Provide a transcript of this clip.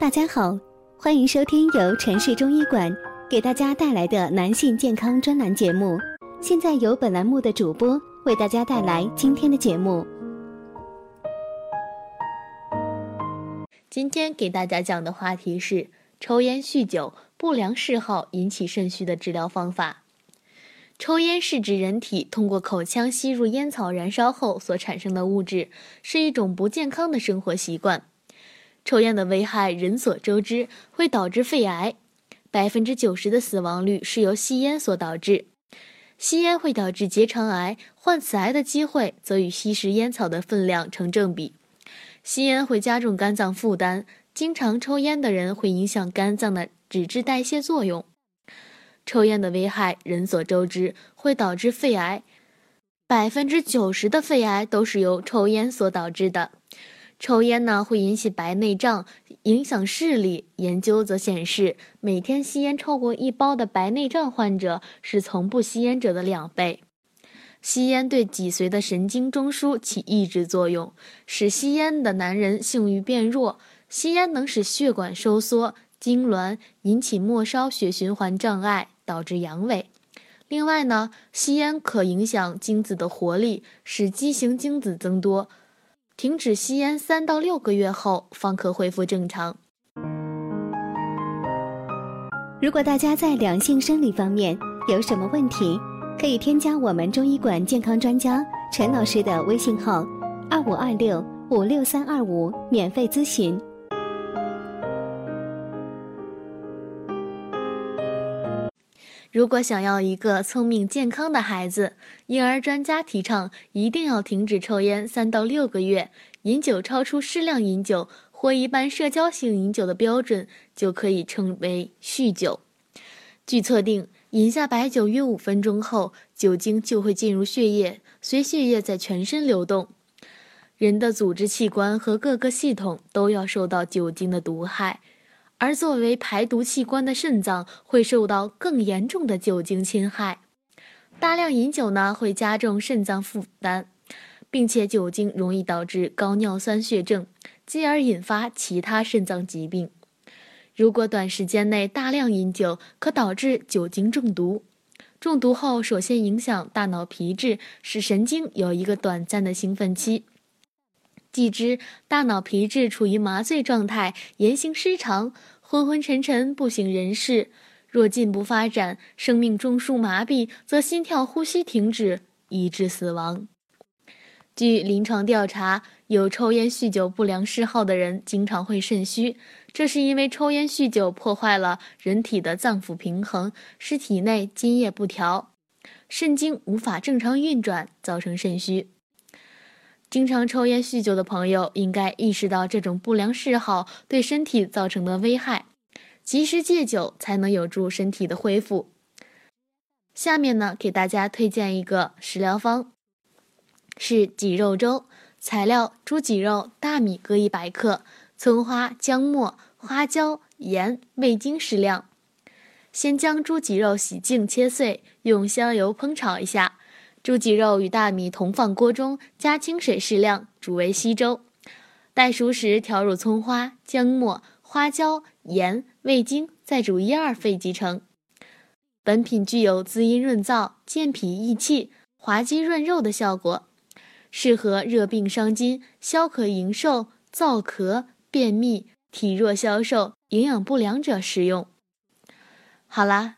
大家好，欢迎收听由城市中医馆给大家带来的男性健康专栏节目。现在由本栏目的主播为大家带来今天的节目。今天给大家讲的话题是抽烟酗酒不良嗜好引起肾虚的治疗方法。抽烟是指人体通过口腔吸入烟草燃烧后所产生的物质，是一种不健康的生活习惯。抽烟的危害人所周知，会导致肺癌，百分之九十的死亡率是由吸烟所导致。吸烟会导致结肠癌，患此癌的机会则与吸食烟草的分量成正比。吸烟会加重肝脏负担，经常抽烟的人会影响肝脏的脂质代谢作用。抽烟的危害人所周知，会导致肺癌，百分之九十的肺癌都是由抽烟所导致的。抽烟呢会引起白内障，影响视力。研究则显示，每天吸烟超过一包的白内障患者是从不吸烟者的两倍。吸烟对脊髓的神经中枢起抑制作用，使吸烟的男人性欲变弱。吸烟能使血管收缩、痉挛，引起末梢血循环障碍。导致阳痿。另外呢，吸烟可影响精子的活力，使畸形精子增多。停止吸烟三到六个月后，方可恢复正常。如果大家在两性生理方面有什么问题，可以添加我们中医馆健康专家陈老师的微信号：二五二六五六三二五，免费咨询。如果想要一个聪明健康的孩子，婴儿专家提倡一定要停止抽烟三到六个月，饮酒超出适量饮酒或一般社交性饮酒的标准，就可以称为酗酒。据测定，饮下白酒约五分钟后，酒精就会进入血液，随血液在全身流动，人的组织器官和各个系统都要受到酒精的毒害。而作为排毒器官的肾脏会受到更严重的酒精侵害，大量饮酒呢会加重肾脏负担，并且酒精容易导致高尿酸血症，继而引发其他肾脏疾病。如果短时间内大量饮酒，可导致酒精中毒。中毒后，首先影响大脑皮质，使神经有一个短暂的兴奋期。继之，大脑皮质处于麻醉状态，言行失常，昏昏沉沉，不省人事。若进一步发展，生命中枢麻痹，则心跳、呼吸停止，以致死亡。据临床调查，有抽烟、酗酒不良嗜好的人，经常会肾虚，这是因为抽烟、酗酒破坏了人体的脏腑平衡，使体内津液不调，肾经无法正常运转，造成肾虚。经常抽烟酗酒的朋友应该意识到这种不良嗜好对身体造成的危害，及时戒酒才能有助身体的恢复。下面呢，给大家推荐一个食疗方，是脊肉粥。材料：猪脊肉、大米各一百克，葱花、姜末、花椒、盐、味精适量。先将猪脊肉洗净切碎，用香油烹炒一下。猪脊肉与大米同放锅中，加清水适量，煮为稀粥。待熟时，调入葱花、姜末、花椒、盐、味精，再煮一二沸即成。本品具有滋阴润燥、健脾益气、滑肌润肉的效果，适合热病伤津、消渴营瘦、燥咳、便秘、体弱消瘦、营养不良者食用。好啦。